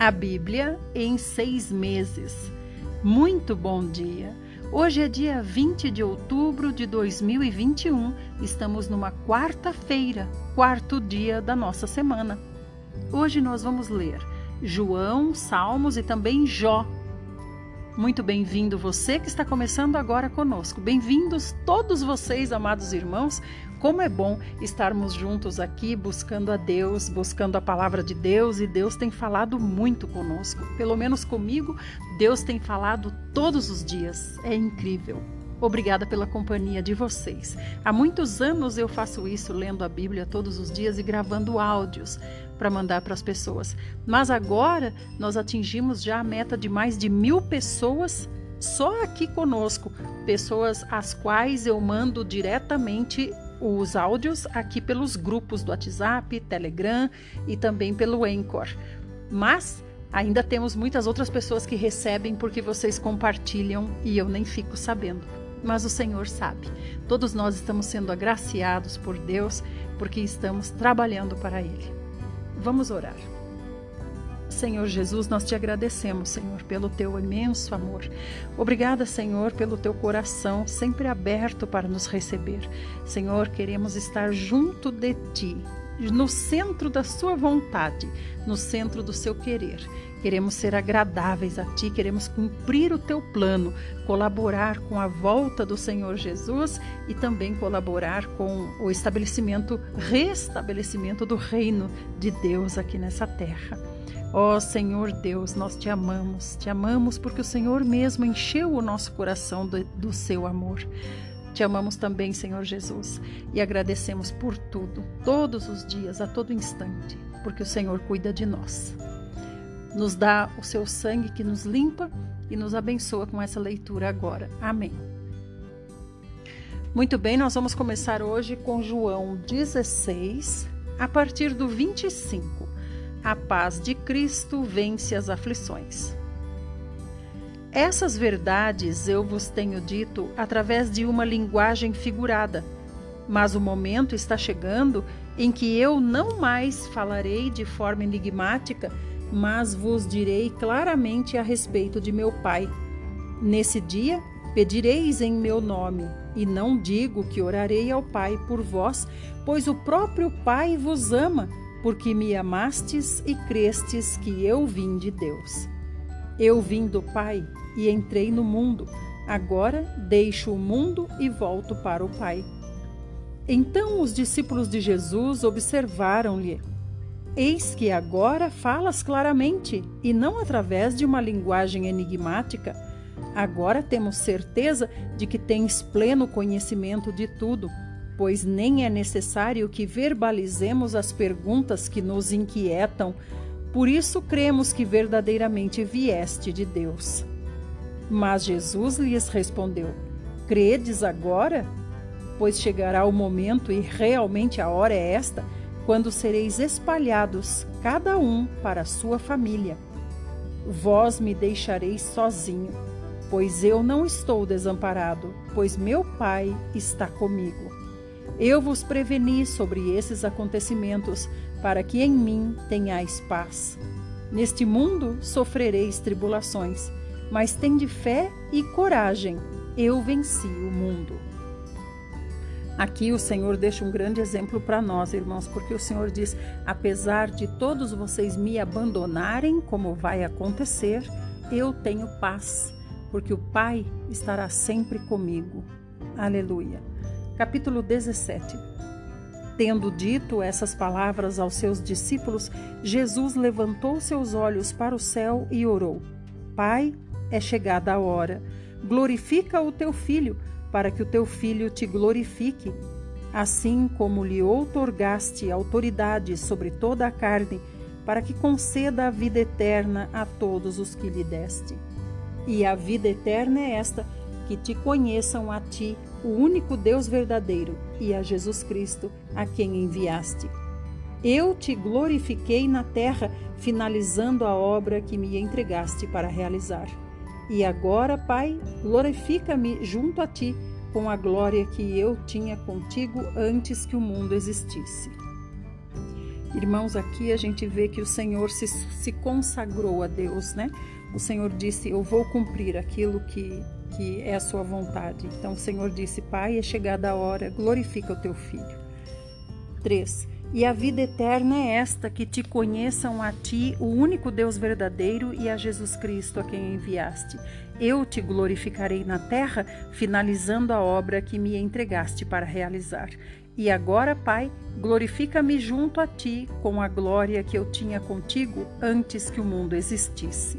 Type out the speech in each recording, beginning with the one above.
A Bíblia em seis meses. Muito bom dia! Hoje é dia 20 de outubro de 2021. Estamos numa quarta-feira, quarto dia da nossa semana. Hoje nós vamos ler João, Salmos e também Jó. Muito bem-vindo você que está começando agora conosco. Bem-vindos todos vocês, amados irmãos. Como é bom estarmos juntos aqui buscando a Deus, buscando a palavra de Deus e Deus tem falado muito conosco. Pelo menos comigo, Deus tem falado todos os dias. É incrível. Obrigada pela companhia de vocês. Há muitos anos eu faço isso, lendo a Bíblia todos os dias e gravando áudios para mandar para as pessoas. Mas agora nós atingimos já a meta de mais de mil pessoas só aqui conosco, pessoas às quais eu mando diretamente os áudios aqui pelos grupos do WhatsApp, Telegram e também pelo Anchor. Mas ainda temos muitas outras pessoas que recebem porque vocês compartilham e eu nem fico sabendo mas o Senhor sabe. Todos nós estamos sendo agraciados por Deus porque estamos trabalhando para Ele. Vamos orar. Senhor Jesus, nós te agradecemos, Senhor, pelo teu imenso amor. Obrigada, Senhor, pelo teu coração sempre aberto para nos receber. Senhor, queremos estar junto de ti, no centro da sua vontade, no centro do seu querer. Queremos ser agradáveis a Ti, queremos cumprir o Teu plano, colaborar com a volta do Senhor Jesus e também colaborar com o estabelecimento, restabelecimento do reino de Deus aqui nessa terra. Ó oh, Senhor Deus, nós te amamos, te amamos porque o Senhor mesmo encheu o nosso coração do, do seu amor. Te amamos também, Senhor Jesus, e agradecemos por tudo, todos os dias, a todo instante, porque o Senhor cuida de nós nos dá o seu sangue que nos limpa e nos abençoa com essa leitura agora. Amém. Muito bem, nós vamos começar hoje com João 16, a partir do 25. A paz de Cristo vence as aflições. Essas verdades eu vos tenho dito através de uma linguagem figurada, mas o momento está chegando em que eu não mais falarei de forma enigmática mas vos direi claramente a respeito de meu Pai. Nesse dia pedireis em meu nome, e não digo que orarei ao Pai por vós, pois o próprio Pai vos ama, porque me amastes e crestes que eu vim de Deus. Eu vim do Pai e entrei no mundo, agora deixo o mundo e volto para o Pai. Então os discípulos de Jesus observaram-lhe Eis que agora falas claramente e não através de uma linguagem enigmática. Agora temos certeza de que tens pleno conhecimento de tudo, pois nem é necessário que verbalizemos as perguntas que nos inquietam. Por isso cremos que verdadeiramente vieste de Deus. Mas Jesus lhes respondeu: Credes agora? Pois chegará o momento e realmente a hora é esta quando sereis espalhados, cada um para sua família. Vós me deixareis sozinho, pois eu não estou desamparado, pois meu Pai está comigo. Eu vos preveni sobre esses acontecimentos, para que em mim tenhais paz. Neste mundo sofrereis tribulações, mas tende fé e coragem. Eu venci o mundo. Aqui o Senhor deixa um grande exemplo para nós, irmãos, porque o Senhor diz: apesar de todos vocês me abandonarem, como vai acontecer, eu tenho paz, porque o Pai estará sempre comigo. Aleluia. Capítulo 17. Tendo dito essas palavras aos seus discípulos, Jesus levantou seus olhos para o céu e orou: Pai, é chegada a hora. Glorifica o teu filho para que o teu filho te glorifique, assim como lhe outorgaste autoridade sobre toda a carne, para que conceda a vida eterna a todos os que lhe deste. E a vida eterna é esta: que te conheçam a ti, o único Deus verdadeiro, e a Jesus Cristo, a quem enviaste. Eu te glorifiquei na terra, finalizando a obra que me entregaste para realizar. E agora, Pai, glorifica-me junto a ti com a glória que eu tinha contigo antes que o mundo existisse. Irmãos, aqui a gente vê que o Senhor se, se consagrou a Deus, né? O Senhor disse: Eu vou cumprir aquilo que, que é a sua vontade. Então o Senhor disse: Pai, é chegada a hora, glorifica o teu filho. 3. E a vida eterna é esta: que te conheçam a ti, o único Deus verdadeiro, e a Jesus Cristo, a quem enviaste. Eu te glorificarei na terra, finalizando a obra que me entregaste para realizar. E agora, Pai, glorifica-me junto a ti com a glória que eu tinha contigo antes que o mundo existisse.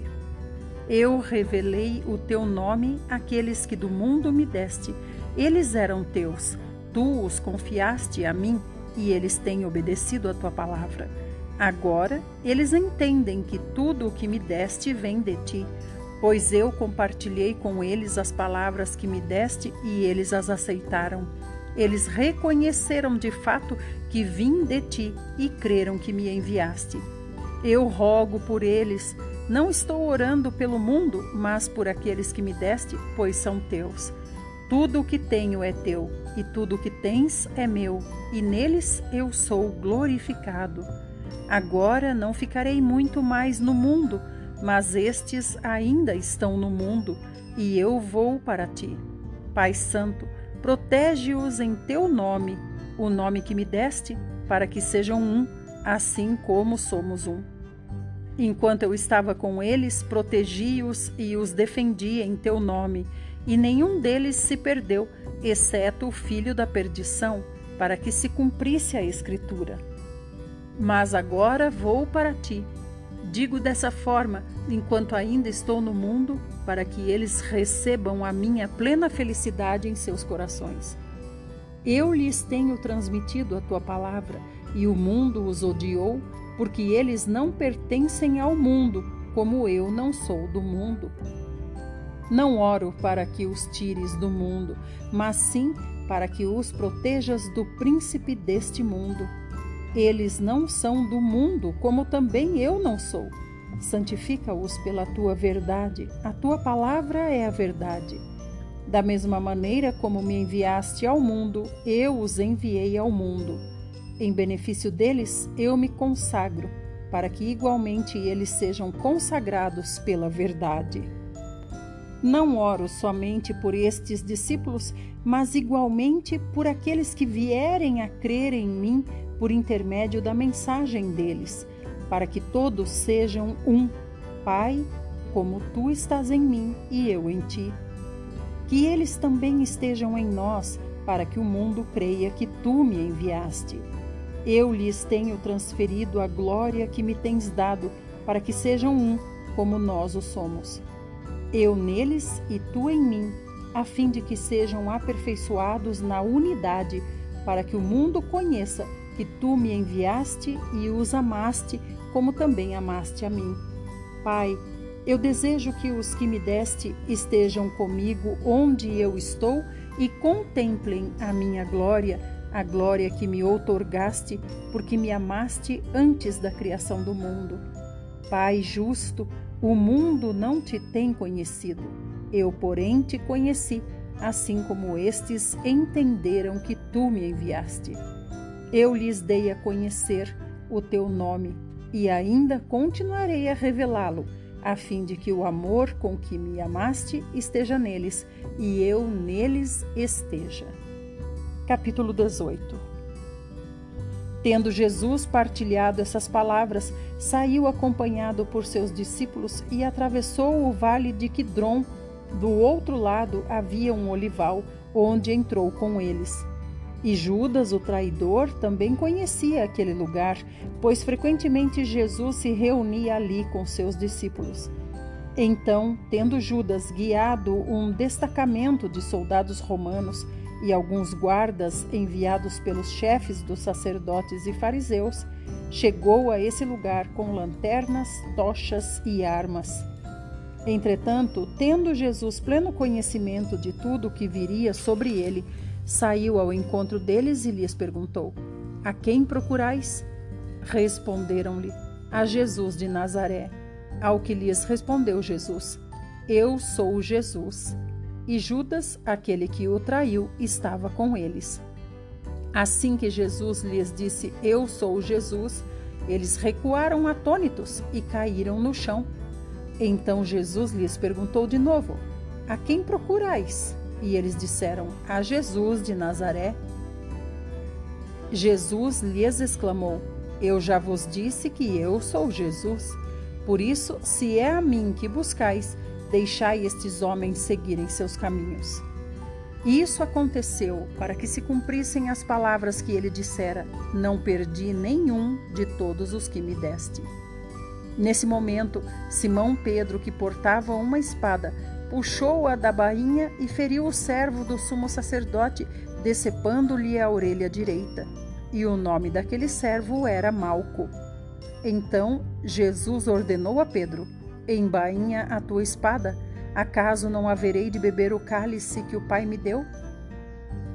Eu revelei o teu nome àqueles que do mundo me deste. Eles eram teus. Tu os confiaste a mim e eles têm obedecido a tua palavra. Agora eles entendem que tudo o que me deste vem de ti, pois eu compartilhei com eles as palavras que me deste e eles as aceitaram. Eles reconheceram de fato que vim de ti e creram que me enviaste. Eu rogo por eles, não estou orando pelo mundo, mas por aqueles que me deste, pois são teus. Tudo o que tenho é teu, e tudo o que tens é meu, e neles eu sou glorificado. Agora não ficarei muito mais no mundo, mas estes ainda estão no mundo, e eu vou para ti. Pai Santo, protege-os em teu nome, o nome que me deste, para que sejam um, assim como somos um. Enquanto eu estava com eles, protegi-os e os defendi em teu nome e nenhum deles se perdeu, exceto o filho da perdição, para que se cumprisse a Escritura. Mas agora vou para ti. Digo dessa forma, enquanto ainda estou no mundo, para que eles recebam a minha plena felicidade em seus corações. Eu lhes tenho transmitido a tua palavra, e o mundo os odiou, porque eles não pertencem ao mundo, como eu não sou do mundo. Não oro para que os tires do mundo, mas sim para que os protejas do príncipe deste mundo. Eles não são do mundo, como também eu não sou. Santifica-os pela tua verdade, a tua palavra é a verdade. Da mesma maneira como me enviaste ao mundo, eu os enviei ao mundo. Em benefício deles, eu me consagro, para que igualmente eles sejam consagrados pela verdade. Não oro somente por estes discípulos, mas igualmente por aqueles que vierem a crer em mim por intermédio da mensagem deles, para que todos sejam um, Pai, como tu estás em mim e eu em ti. Que eles também estejam em nós, para que o mundo creia que tu me enviaste. Eu lhes tenho transferido a glória que me tens dado, para que sejam um, como nós o somos eu neles e tu em mim, a fim de que sejam aperfeiçoados na unidade, para que o mundo conheça que tu me enviaste e os amaste, como também amaste a mim. Pai, eu desejo que os que me deste estejam comigo onde eu estou e contemplem a minha glória, a glória que me outorgaste, porque me amaste antes da criação do mundo. Pai justo, o mundo não te tem conhecido, eu, porém, te conheci, assim como estes entenderam que tu me enviaste. Eu lhes dei a conhecer o teu nome e ainda continuarei a revelá-lo, a fim de que o amor com que me amaste esteja neles e eu neles esteja. Capítulo 18 Tendo Jesus partilhado essas palavras, saiu acompanhado por seus discípulos e atravessou o vale de Quidron. Do outro lado havia um olival, onde entrou com eles. E Judas, o traidor, também conhecia aquele lugar, pois frequentemente Jesus se reunia ali com seus discípulos. Então, tendo Judas guiado um destacamento de soldados romanos, e alguns guardas enviados pelos chefes dos sacerdotes e fariseus, chegou a esse lugar com lanternas, tochas e armas. Entretanto, tendo Jesus pleno conhecimento de tudo o que viria sobre ele, saiu ao encontro deles e lhes perguntou: A quem procurais? Responderam-lhe: A Jesus de Nazaré. Ao que lhes respondeu Jesus: Eu sou Jesus e Judas, aquele que o traiu, estava com eles. Assim que Jesus lhes disse: Eu sou Jesus, Eles recuaram atônitos e caíram no chão. Então Jesus lhes perguntou de novo: A quem procurais? E eles disseram: A Jesus de Nazaré. Jesus lhes exclamou: Eu já vos disse que eu sou Jesus. Por isso, se é a mim que buscais, deixai estes homens seguirem seus caminhos. Isso aconteceu para que se cumprissem as palavras que ele dissera: Não perdi nenhum de todos os que me deste. Nesse momento, Simão Pedro, que portava uma espada, puxou-a da bainha e feriu o servo do sumo sacerdote, decepando-lhe a orelha direita. E o nome daquele servo era Malco. Então Jesus ordenou a Pedro: Embainha a tua espada Acaso não haverei de beber o cálice que o Pai me deu?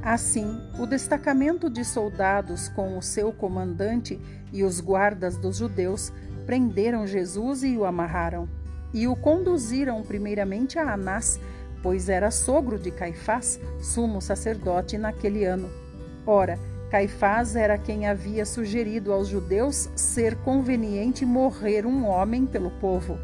Assim, o destacamento de soldados com o seu comandante e os guardas dos judeus prenderam Jesus e o amarraram, e o conduziram primeiramente a Anás, pois era sogro de Caifás, sumo sacerdote naquele ano. Ora, Caifás era quem havia sugerido aos judeus ser conveniente morrer um homem pelo povo.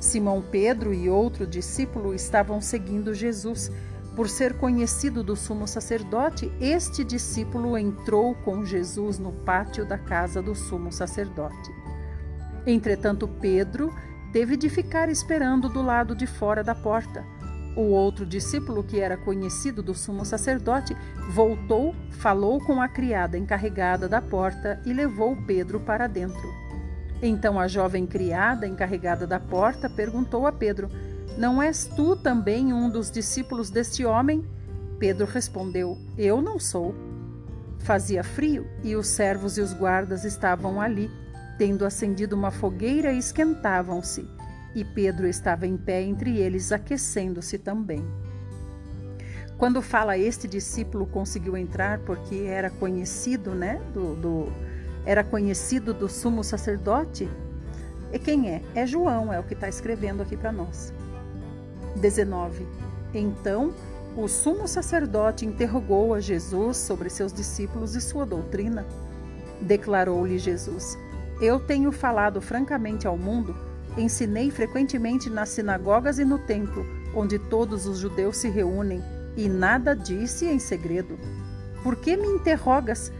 Simão Pedro e outro discípulo estavam seguindo Jesus. Por ser conhecido do sumo sacerdote, este discípulo entrou com Jesus no pátio da casa do sumo sacerdote. Entretanto, Pedro teve de ficar esperando do lado de fora da porta. O outro discípulo, que era conhecido do sumo sacerdote, voltou, falou com a criada encarregada da porta e levou Pedro para dentro. Então a jovem criada, encarregada da porta, perguntou a Pedro: Não és tu também um dos discípulos deste homem? Pedro respondeu: Eu não sou. Fazia frio e os servos e os guardas estavam ali, tendo acendido uma fogueira, esquentavam-se. E Pedro estava em pé entre eles, aquecendo-se também. Quando fala este discípulo conseguiu entrar porque era conhecido, né, do, do era conhecido do sumo sacerdote? E quem é? É João, é o que está escrevendo aqui para nós. 19. Então o sumo sacerdote interrogou a Jesus sobre seus discípulos e sua doutrina. Declarou-lhe Jesus: Eu tenho falado francamente ao mundo, ensinei frequentemente nas sinagogas e no templo, onde todos os judeus se reúnem, e nada disse em segredo. Por que me interrogas?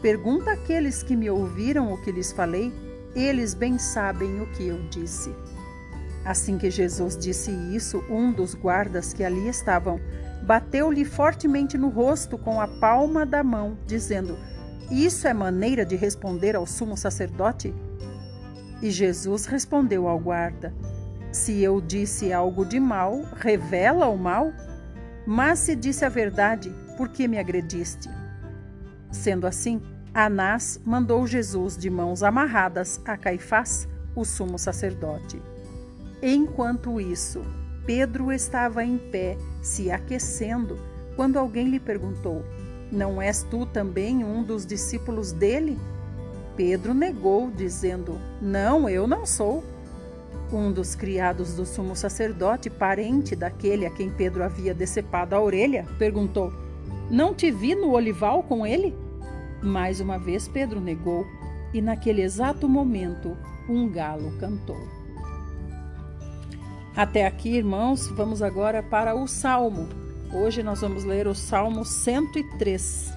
Pergunta àqueles que me ouviram o que lhes falei, eles bem sabem o que eu disse. Assim que Jesus disse isso, um dos guardas que ali estavam bateu-lhe fortemente no rosto com a palma da mão, dizendo: Isso é maneira de responder ao sumo sacerdote? E Jesus respondeu ao guarda: Se eu disse algo de mal, revela o mal? Mas se disse a verdade, por que me agrediste? Sendo assim, Anás mandou Jesus de mãos amarradas a Caifás, o sumo sacerdote. Enquanto isso, Pedro estava em pé, se aquecendo, quando alguém lhe perguntou: Não és tu também um dos discípulos dele? Pedro negou, dizendo: Não, eu não sou. Um dos criados do sumo sacerdote, parente daquele a quem Pedro havia decepado a orelha, perguntou: não te vi no olival com ele? Mais uma vez Pedro negou, e naquele exato momento um galo cantou. Até aqui, irmãos, vamos agora para o Salmo. Hoje nós vamos ler o Salmo 103.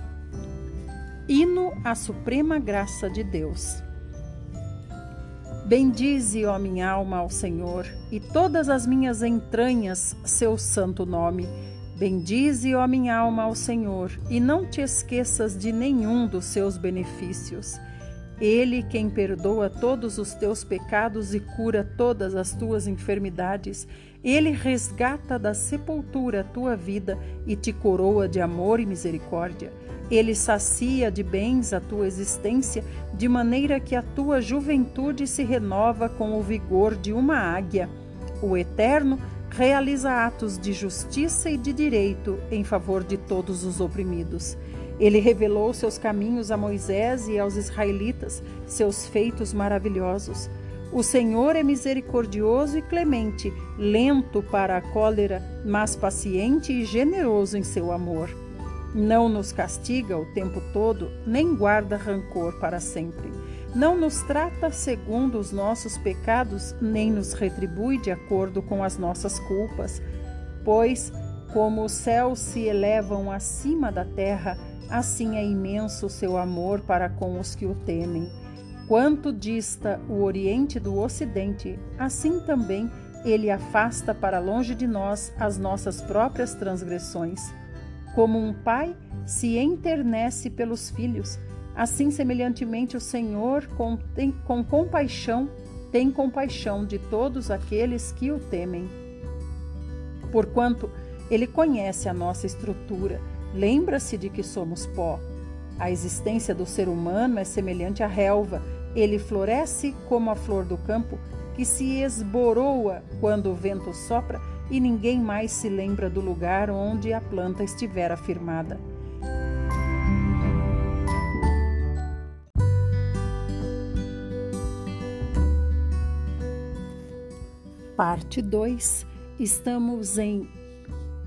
Hino à Suprema Graça de Deus. Bendize, ó minha alma, ao Senhor, e todas as minhas entranhas, seu santo nome Bendize, ó minha alma, ao Senhor, e não te esqueças de nenhum dos seus benefícios. Ele quem perdoa todos os teus pecados e cura todas as tuas enfermidades, ele resgata da sepultura a tua vida e te coroa de amor e misericórdia. Ele sacia de bens a tua existência, de maneira que a tua juventude se renova com o vigor de uma águia. O Eterno realiza atos de justiça e de direito em favor de todos os oprimidos. Ele revelou seus caminhos a Moisés e aos israelitas, seus feitos maravilhosos. O Senhor é misericordioso e clemente, lento para a cólera, mas paciente e generoso em seu amor. Não nos castiga o tempo todo, nem guarda rancor para sempre. Não nos trata segundo os nossos pecados, nem nos retribui de acordo com as nossas culpas. Pois, como os céus se elevam acima da terra, assim é imenso o seu amor para com os que o temem. Quanto dista o Oriente do Ocidente, assim também ele afasta para longe de nós as nossas próprias transgressões. Como um pai se enternece pelos filhos, Assim, semelhantemente, o Senhor, com, tem, com compaixão, tem compaixão de todos aqueles que o temem. Porquanto ele conhece a nossa estrutura, lembra-se de que somos pó. A existência do ser humano é semelhante à relva, ele floresce como a flor do campo, que se esboroa quando o vento sopra e ninguém mais se lembra do lugar onde a planta estiver afirmada. Parte 2, estamos em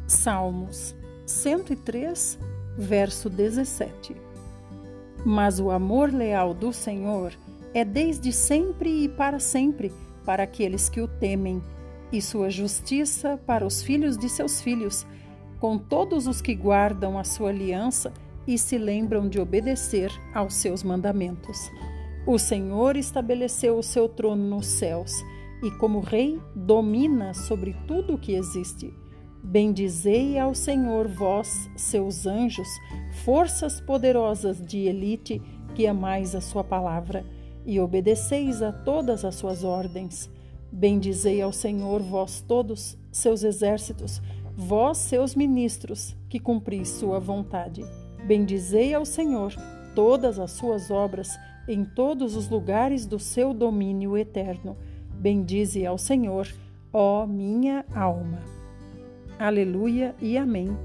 Salmos 103, verso 17. Mas o amor leal do Senhor é desde sempre e para sempre para aqueles que o temem, e sua justiça para os filhos de seus filhos, com todos os que guardam a sua aliança e se lembram de obedecer aos seus mandamentos. O Senhor estabeleceu o seu trono nos céus e, como Rei, domina sobre tudo o que existe. Bendizei ao Senhor, vós, seus anjos, forças poderosas de elite, que amais a sua palavra e obedeceis a todas as suas ordens. Bendizei ao Senhor, vós todos, seus exércitos, vós, seus ministros, que cumpris sua vontade. Bendizei ao Senhor todas as suas obras em todos os lugares do seu domínio eterno. Bendize ao Senhor, ó minha alma. Aleluia e amém.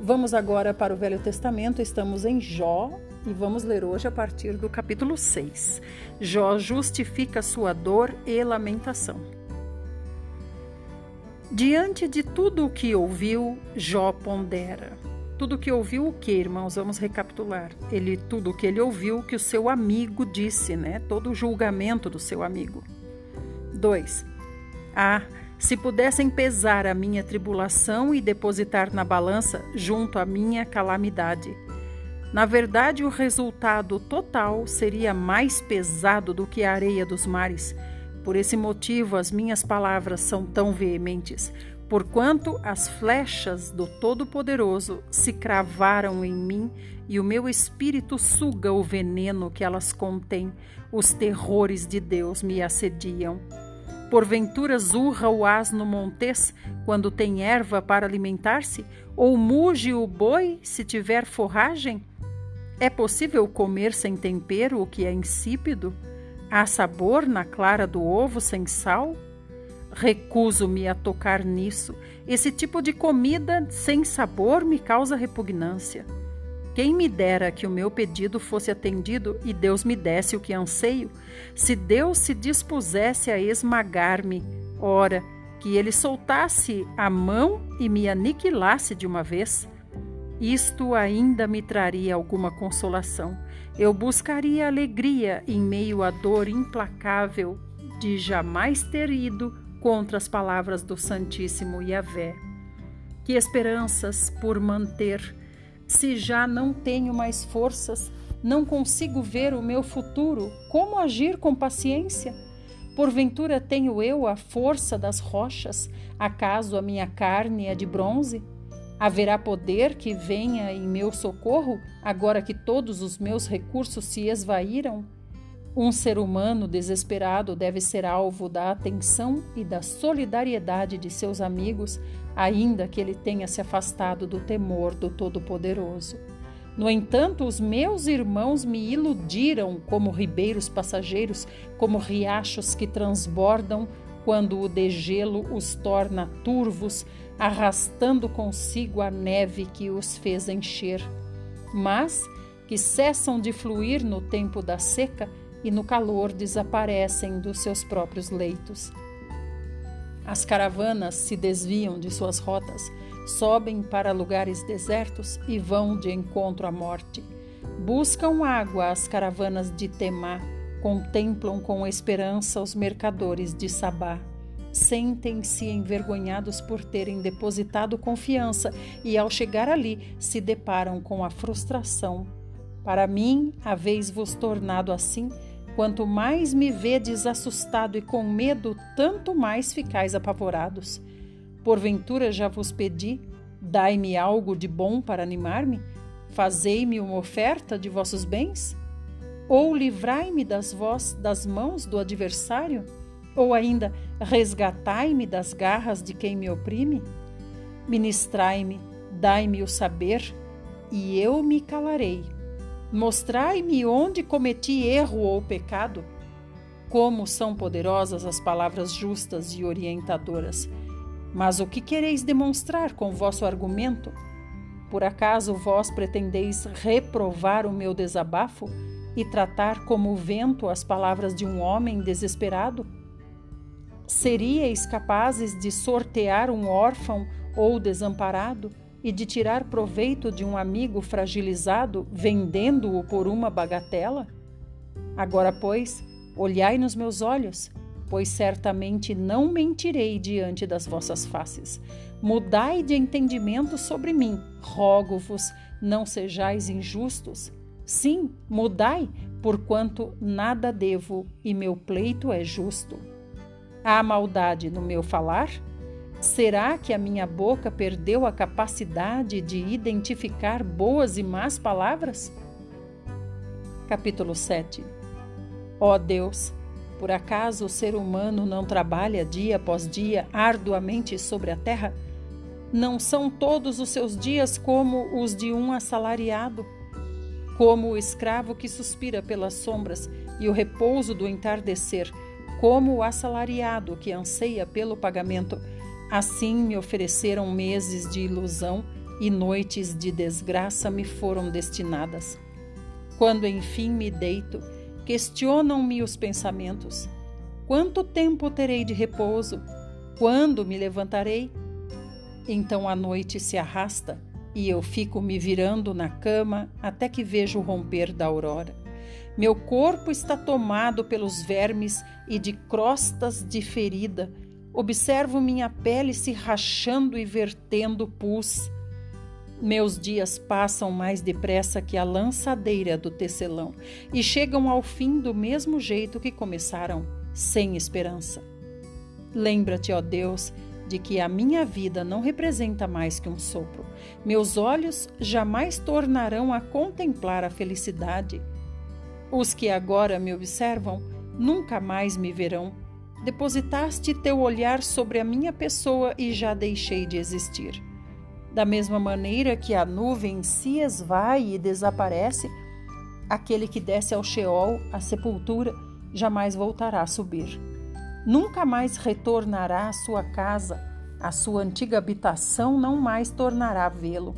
Vamos agora para o Velho Testamento, estamos em Jó e vamos ler hoje a partir do capítulo 6. Jó justifica sua dor e lamentação. Diante de tudo o que ouviu, Jó pondera. Tudo o que ouviu o que, irmãos? Vamos recapitular. Ele tudo o que ele ouviu que o seu amigo disse, né? Todo o julgamento do seu amigo. 2. Ah, se pudessem pesar a minha tribulação e depositar na balança junto à minha calamidade. Na verdade, o resultado total seria mais pesado do que a areia dos mares. Por esse motivo, as minhas palavras são tão veementes, Porquanto as flechas do Todo-Poderoso se cravaram em mim e o meu espírito suga o veneno que elas contêm, os terrores de Deus me assediam. Porventura zurra o asno montês quando tem erva para alimentar-se? Ou muge o boi se tiver forragem? É possível comer sem tempero o que é insípido? Há sabor na clara do ovo sem sal? Recuso-me a tocar nisso. Esse tipo de comida sem sabor me causa repugnância. Quem me dera que o meu pedido fosse atendido e Deus me desse o que anseio? Se Deus se dispusesse a esmagar-me, ora, que ele soltasse a mão e me aniquilasse de uma vez. Isto ainda me traria alguma consolação. Eu buscaria alegria em meio à dor implacável de jamais ter ido contra as palavras do Santíssimo Yahvé. Que esperanças por manter, se já não tenho mais forças, não consigo ver o meu futuro, como agir com paciência? Porventura tenho eu a força das rochas, acaso a minha carne é de bronze? Haverá poder que venha em meu socorro, agora que todos os meus recursos se esvaíram? Um ser humano desesperado deve ser alvo da atenção e da solidariedade de seus amigos, ainda que ele tenha se afastado do temor do Todo-Poderoso. No entanto, os meus irmãos me iludiram como ribeiros passageiros, como riachos que transbordam quando o degelo os torna turvos, arrastando consigo a neve que os fez encher. Mas que cessam de fluir no tempo da seca e no calor desaparecem dos seus próprios leitos. As caravanas se desviam de suas rotas, sobem para lugares desertos e vão de encontro à morte. Buscam água as caravanas de Temá, contemplam com esperança os mercadores de Sabá. Sentem-se envergonhados por terem depositado confiança e, ao chegar ali, se deparam com a frustração. Para mim, haveis-vos tornado assim. Quanto mais me vedes assustado e com medo, tanto mais ficais apavorados. Porventura já vos pedi, dai-me algo de bom para animar-me? Fazei-me uma oferta de vossos bens? Ou livrai-me das vós das mãos do adversário? Ou ainda resgatai-me das garras de quem me oprime? Ministrai-me, dai-me o saber, e eu me calarei. Mostrai-me onde cometi erro ou pecado. Como são poderosas as palavras justas e orientadoras. Mas o que quereis demonstrar com vosso argumento? Por acaso vós pretendeis reprovar o meu desabafo e tratar como vento as palavras de um homem desesperado? Seríeis capazes de sortear um órfão ou desamparado e de tirar proveito de um amigo fragilizado, vendendo-o por uma bagatela? Agora, pois, olhai nos meus olhos, pois certamente não mentirei diante das vossas faces. Mudai de entendimento sobre mim, rogo-vos, não sejais injustos. Sim, mudai, porquanto nada devo e meu pleito é justo. Há maldade no meu falar? Será que a minha boca perdeu a capacidade de identificar boas e más palavras? Capítulo 7 Ó oh Deus, por acaso o ser humano não trabalha dia após dia arduamente sobre a terra? Não são todos os seus dias como os de um assalariado? Como o escravo que suspira pelas sombras e o repouso do entardecer? como o assalariado que anseia pelo pagamento. Assim me ofereceram meses de ilusão e noites de desgraça me foram destinadas. Quando enfim me deito, questionam-me os pensamentos: quanto tempo terei de repouso? Quando me levantarei? Então a noite se arrasta e eu fico me virando na cama até que vejo o romper da aurora. Meu corpo está tomado pelos vermes e de crostas de ferida. Observo minha pele se rachando e vertendo pus. Meus dias passam mais depressa que a lançadeira do tecelão e chegam ao fim do mesmo jeito que começaram, sem esperança. Lembra-te, ó Deus, de que a minha vida não representa mais que um sopro. Meus olhos jamais tornarão a contemplar a felicidade. Os que agora me observam nunca mais me verão. Depositaste teu olhar sobre a minha pessoa e já deixei de existir. Da mesma maneira que a nuvem se esvai e desaparece, aquele que desce ao Sheol, a sepultura, jamais voltará a subir. Nunca mais retornará à sua casa, a sua antiga habitação não mais tornará vê-lo.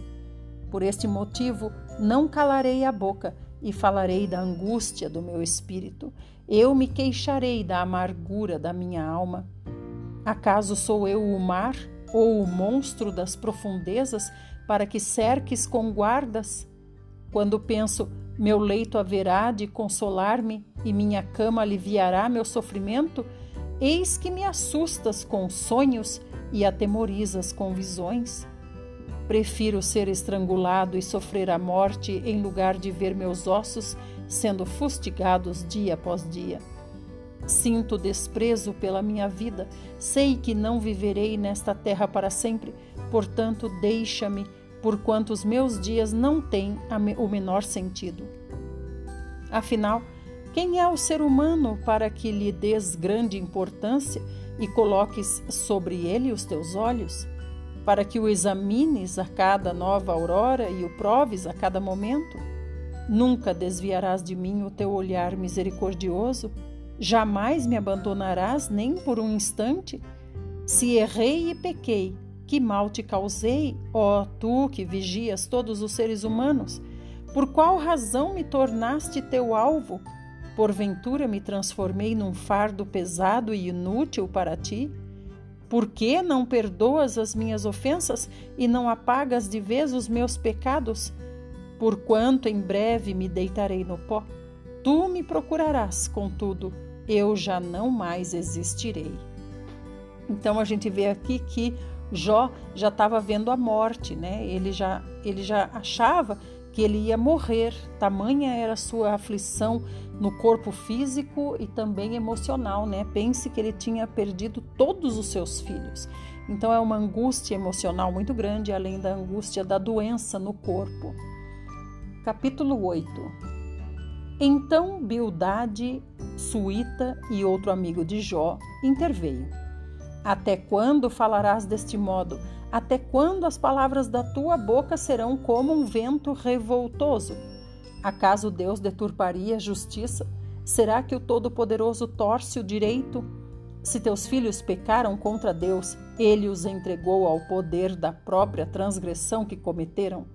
Por este motivo, não calarei a boca e falarei da angústia do meu espírito. Eu me queixarei da amargura da minha alma. Acaso sou eu o mar ou o monstro das profundezas para que cerques com guardas? Quando penso, meu leito haverá de consolar-me e minha cama aliviará meu sofrimento, eis que me assustas com sonhos e atemorizas com visões. Prefiro ser estrangulado e sofrer a morte em lugar de ver meus ossos sendo fustigados dia após dia. Sinto desprezo pela minha vida, sei que não viverei nesta terra para sempre, portanto, deixa-me, porquanto os meus dias não têm o menor sentido. Afinal, quem é o ser humano para que lhe des grande importância e coloques sobre ele os teus olhos? Para que o examines a cada nova aurora e o proves a cada momento? Nunca desviarás de mim o teu olhar misericordioso? Jamais me abandonarás nem por um instante? Se errei e pequei, que mal te causei, ó tu que vigias todos os seres humanos? Por qual razão me tornaste teu alvo? Porventura me transformei num fardo pesado e inútil para ti? Por que não perdoas as minhas ofensas e não apagas de vez os meus pecados? Porquanto em breve me deitarei no pó, tu me procurarás, contudo, eu já não mais existirei. Então a gente vê aqui que Jó já estava vendo a morte, né? Ele já, ele já achava que ele ia morrer, tamanha era sua aflição no corpo físico e também emocional, né? Pense que ele tinha perdido todos os seus filhos. Então é uma angústia emocional muito grande, além da angústia da doença no corpo. Capítulo 8 Então Bildade, Suíta e outro amigo de Jó interveio. Até quando falarás deste modo? Até quando as palavras da tua boca serão como um vento revoltoso? Acaso Deus deturparia a justiça? Será que o Todo-Poderoso torce o direito? Se teus filhos pecaram contra Deus, ele os entregou ao poder da própria transgressão que cometeram.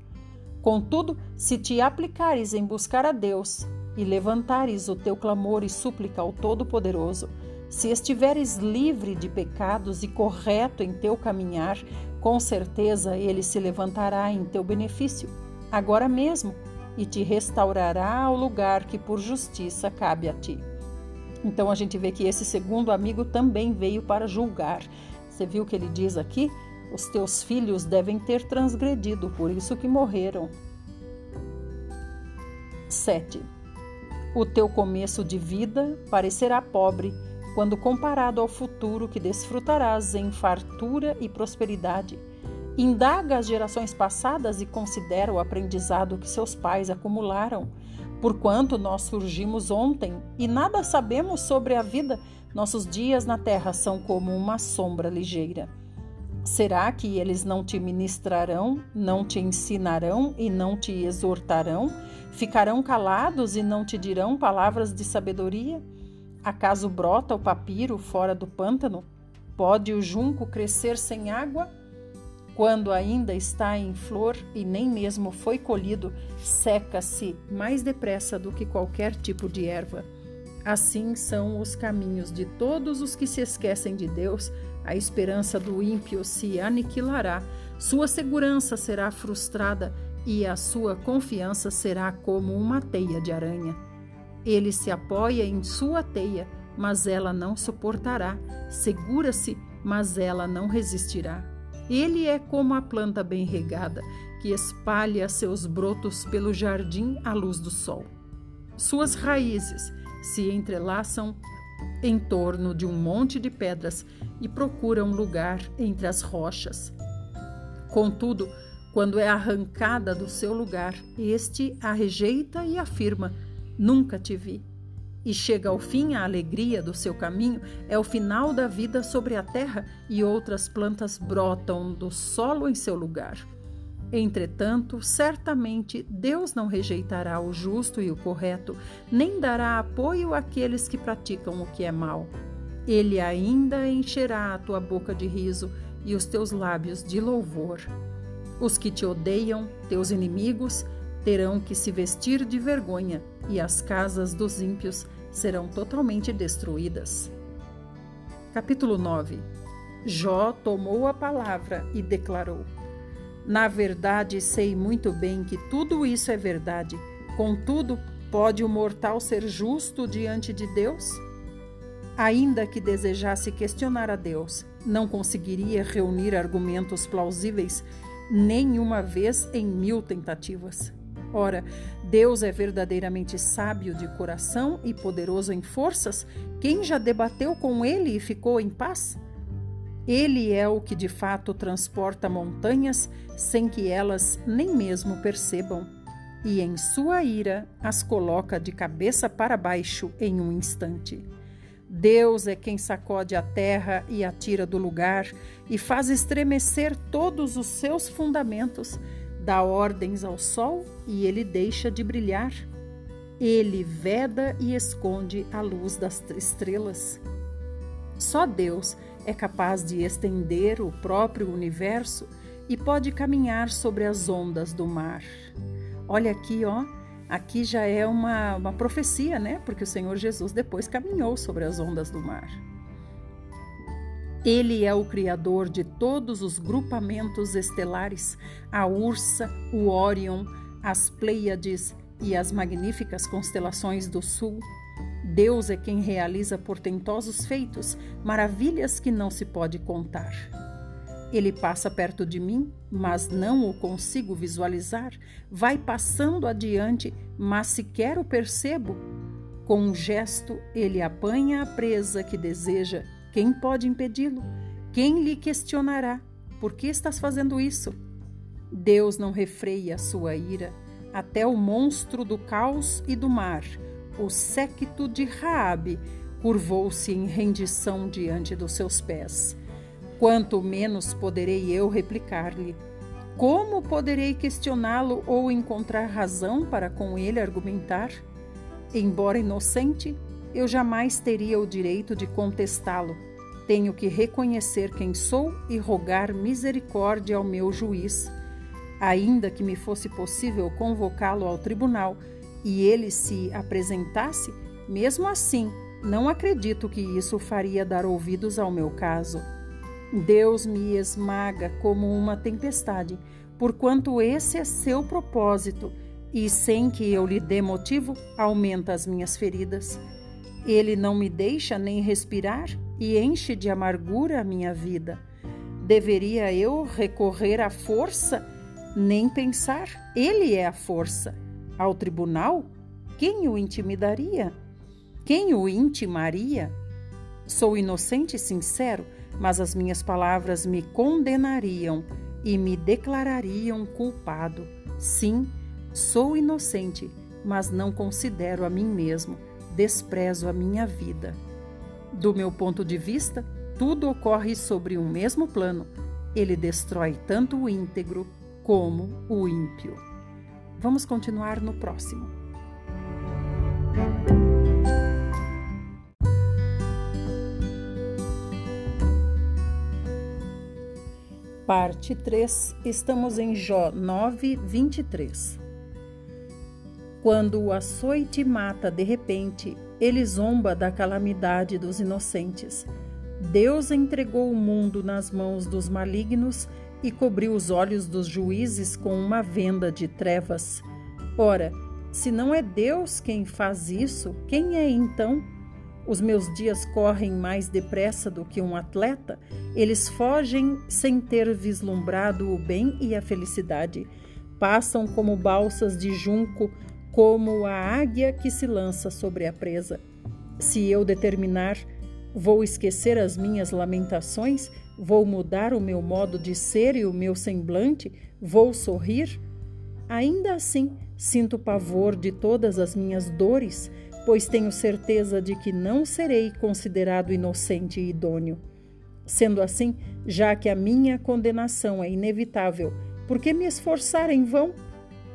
Contudo, se te aplicares em buscar a Deus e levantares o teu clamor e súplica ao Todo-Poderoso, se estiveres livre de pecados e correto em teu caminhar, com certeza ele se levantará em teu benefício, agora mesmo, e te restaurará ao lugar que por justiça cabe a ti. Então a gente vê que esse segundo amigo também veio para julgar. Você viu o que ele diz aqui? Os teus filhos devem ter transgredido, por isso que morreram. 7. O teu começo de vida parecerá pobre quando comparado ao futuro que desfrutarás em fartura e prosperidade. Indaga as gerações passadas e considera o aprendizado que seus pais acumularam. Porquanto nós surgimos ontem e nada sabemos sobre a vida, nossos dias na terra são como uma sombra ligeira. Será que eles não te ministrarão, não te ensinarão e não te exortarão? Ficarão calados e não te dirão palavras de sabedoria? Acaso brota o papiro fora do pântano? Pode o junco crescer sem água? Quando ainda está em flor e nem mesmo foi colhido, seca-se mais depressa do que qualquer tipo de erva. Assim são os caminhos de todos os que se esquecem de Deus, a esperança do ímpio se aniquilará, sua segurança será frustrada e a sua confiança será como uma teia de aranha. Ele se apoia em sua teia, mas ela não suportará. Segura-se, mas ela não resistirá. Ele é como a planta bem regada, que espalha seus brotos pelo jardim à luz do sol. Suas raízes se entrelaçam em torno de um monte de pedras e procuram lugar entre as rochas. Contudo, quando é arrancada do seu lugar, este a rejeita e afirma: Nunca te vi. E chega ao fim a alegria do seu caminho, é o final da vida sobre a terra e outras plantas brotam do solo em seu lugar. Entretanto, certamente Deus não rejeitará o justo e o correto, nem dará apoio àqueles que praticam o que é mal. Ele ainda encherá a tua boca de riso e os teus lábios de louvor. Os que te odeiam, teus inimigos, terão que se vestir de vergonha, e as casas dos ímpios serão totalmente destruídas. Capítulo 9 Jó tomou a palavra e declarou: Na verdade, sei muito bem que tudo isso é verdade. Contudo, pode o mortal ser justo diante de Deus? Ainda que desejasse questionar a Deus, não conseguiria reunir argumentos plausíveis nenhuma vez em mil tentativas. Ora, Deus é verdadeiramente sábio de coração e poderoso em forças? Quem já debateu com ele e ficou em paz? Ele é o que de fato transporta montanhas sem que elas nem mesmo percebam, e em sua ira as coloca de cabeça para baixo em um instante. Deus é quem sacode a terra e a tira do lugar e faz estremecer todos os seus fundamentos dá ordens ao sol e ele deixa de brilhar. Ele veda e esconde a luz das estrelas. Só Deus é capaz de estender o próprio universo e pode caminhar sobre as ondas do mar. Olha aqui, ó, aqui já é uma, uma profecia, né? Porque o Senhor Jesus depois caminhou sobre as ondas do mar. Ele é o criador de todos os grupamentos estelares, a Ursa, o Órion, as Pleiades e as magníficas constelações do sul. Deus é quem realiza portentosos feitos, maravilhas que não se pode contar. Ele passa perto de mim, mas não o consigo visualizar. Vai passando adiante, mas sequer o percebo. Com um gesto, ele apanha a presa que deseja. Quem pode impedi-lo? Quem lhe questionará? Por que estás fazendo isso? Deus não refreia a sua ira. Até o monstro do caos e do mar, o séquito de Raabe, curvou-se em rendição diante dos seus pés quanto menos poderei eu replicar-lhe. Como poderei questioná-lo ou encontrar razão para com ele argumentar? Embora inocente, eu jamais teria o direito de contestá-lo. Tenho que reconhecer quem sou e rogar misericórdia ao meu juiz. Ainda que me fosse possível convocá-lo ao tribunal e ele se apresentasse, mesmo assim, não acredito que isso faria dar ouvidos ao meu caso. Deus me esmaga como uma tempestade, porquanto esse é seu propósito, e sem que eu lhe dê motivo, aumenta as minhas feridas. Ele não me deixa nem respirar e enche de amargura a minha vida. Deveria eu recorrer à força? Nem pensar. Ele é a força. Ao tribunal? Quem o intimidaria? Quem o intimaria? Sou inocente e sincero mas as minhas palavras me condenariam e me declarariam culpado. Sim, sou inocente, mas não considero a mim mesmo, desprezo a minha vida. Do meu ponto de vista, tudo ocorre sobre um mesmo plano. Ele destrói tanto o íntegro como o ímpio. Vamos continuar no próximo. Parte 3, estamos em Jó 9, 23. Quando o açoite mata de repente, ele zomba da calamidade dos inocentes. Deus entregou o mundo nas mãos dos malignos e cobriu os olhos dos juízes com uma venda de trevas. Ora, se não é Deus quem faz isso, quem é então? Os meus dias correm mais depressa do que um atleta, eles fogem sem ter vislumbrado o bem e a felicidade. Passam como balsas de junco, como a águia que se lança sobre a presa. Se eu determinar, vou esquecer as minhas lamentações, vou mudar o meu modo de ser e o meu semblante, vou sorrir? Ainda assim, sinto pavor de todas as minhas dores, pois tenho certeza de que não serei considerado inocente e idôneo. Sendo assim, já que a minha condenação é inevitável, por que me esforçar em vão?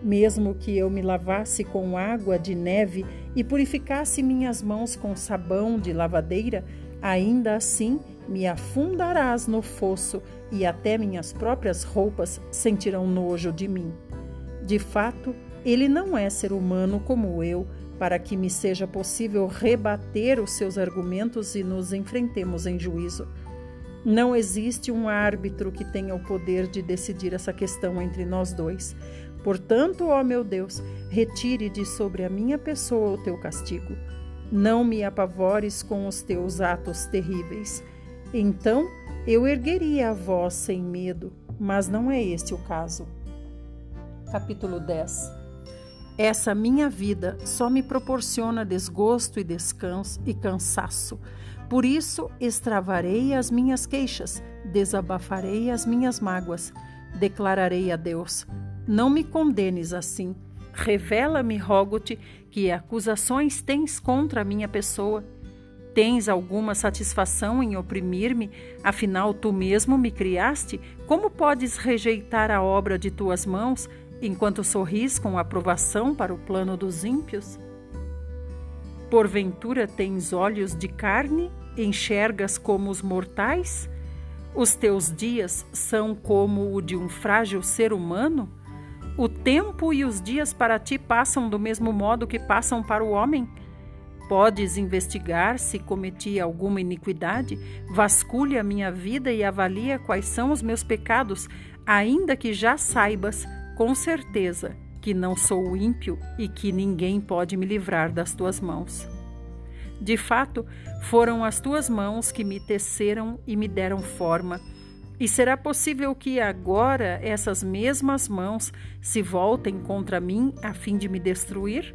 Mesmo que eu me lavasse com água de neve e purificasse minhas mãos com sabão de lavadeira, ainda assim me afundarás no fosso e até minhas próprias roupas sentirão nojo de mim. De fato, ele não é ser humano como eu, para que me seja possível rebater os seus argumentos e nos enfrentemos em juízo. Não existe um árbitro que tenha o poder de decidir essa questão entre nós dois. Portanto, ó meu Deus, retire de sobre a minha pessoa o teu castigo. Não me apavores com os teus atos terríveis. Então eu ergueria a voz sem medo, mas não é este o caso. Capítulo 10 essa minha vida só me proporciona desgosto e descanso e cansaço. Por isso extravarei as minhas queixas, desabafarei as minhas mágoas. Declararei a Deus: Não me condenes assim. Revela-me, rogo-te, que acusações tens contra a minha pessoa. Tens alguma satisfação em oprimir-me? Afinal, tu mesmo me criaste? Como podes rejeitar a obra de tuas mãos? enquanto sorris com aprovação para o plano dos ímpios? Porventura tens olhos de carne, enxergas como os mortais? Os teus dias são como o de um frágil ser humano? O tempo e os dias para ti passam do mesmo modo que passam para o homem? Podes investigar se cometi alguma iniquidade? Vasculha a minha vida e avalia quais são os meus pecados, ainda que já saibas com certeza que não sou ímpio e que ninguém pode me livrar das tuas mãos. De fato, foram as tuas mãos que me teceram e me deram forma. E será possível que agora essas mesmas mãos se voltem contra mim a fim de me destruir?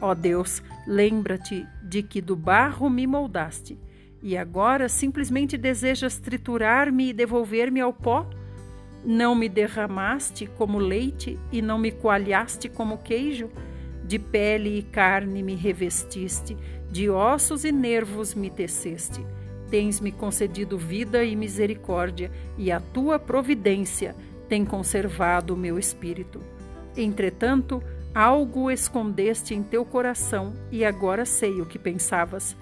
Ó Deus, lembra-te de que do barro me moldaste, e agora simplesmente desejas triturar-me e devolver-me ao pó? Não me derramaste como leite e não me coalhaste como queijo? De pele e carne me revestiste, de ossos e nervos me teceste. Tens-me concedido vida e misericórdia, e a tua providência tem conservado o meu espírito. Entretanto, algo escondeste em teu coração, e agora sei o que pensavas.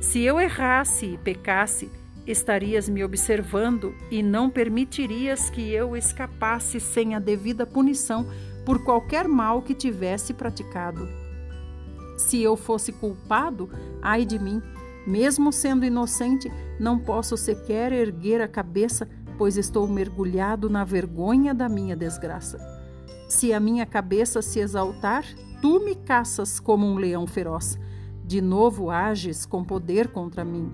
Se eu errasse e pecasse, estarias me observando e não permitirias que eu escapasse sem a devida punição por qualquer mal que tivesse praticado. Se eu fosse culpado, ai de mim, mesmo sendo inocente, não posso sequer erguer a cabeça, pois estou mergulhado na vergonha da minha desgraça. Se a minha cabeça se exaltar, tu me caças como um leão feroz. De novo ages com poder contra mim.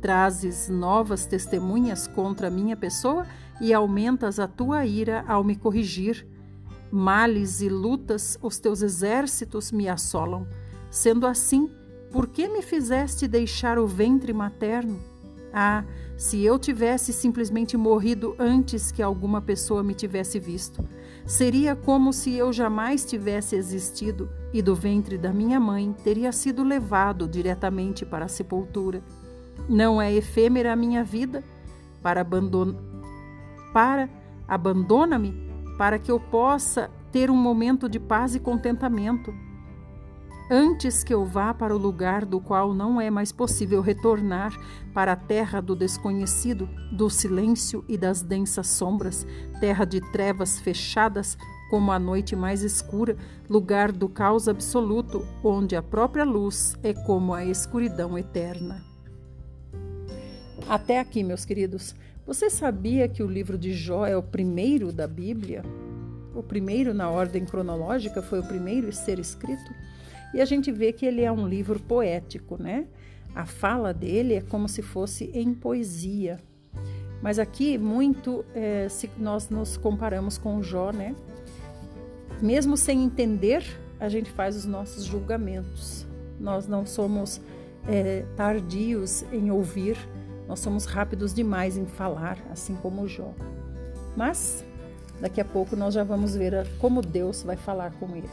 Trazes novas testemunhas contra minha pessoa e aumentas a tua ira ao me corrigir. Males e lutas os teus exércitos me assolam. Sendo assim, por que me fizeste deixar o ventre materno? Ah, se eu tivesse simplesmente morrido antes que alguma pessoa me tivesse visto, seria como se eu jamais tivesse existido e do ventre da minha mãe teria sido levado diretamente para a sepultura. Não é efêmera a minha vida? Para abandon... para abandona-me para que eu possa ter um momento de paz e contentamento. Antes que eu vá para o lugar do qual não é mais possível retornar, para a terra do desconhecido, do silêncio e das densas sombras, terra de trevas fechadas como a noite mais escura, lugar do caos absoluto, onde a própria luz é como a escuridão eterna. Até aqui, meus queridos. Você sabia que o livro de Jó é o primeiro da Bíblia? O primeiro na ordem cronológica foi o primeiro a ser escrito? E a gente vê que ele é um livro poético, né? A fala dele é como se fosse em poesia. Mas aqui, muito, é, se nós nos comparamos com Jó, né? Mesmo sem entender, a gente faz os nossos julgamentos. Nós não somos é, tardios em ouvir nós somos rápidos demais em falar, assim como Jó. Mas daqui a pouco nós já vamos ver como Deus vai falar com ele.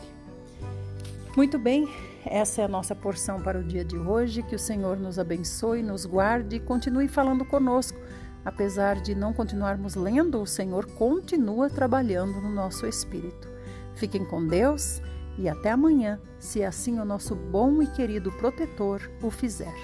Muito bem, essa é a nossa porção para o dia de hoje. Que o Senhor nos abençoe, nos guarde e continue falando conosco. Apesar de não continuarmos lendo, o Senhor continua trabalhando no nosso espírito. Fiquem com Deus e até amanhã, se assim o nosso bom e querido protetor o fizer.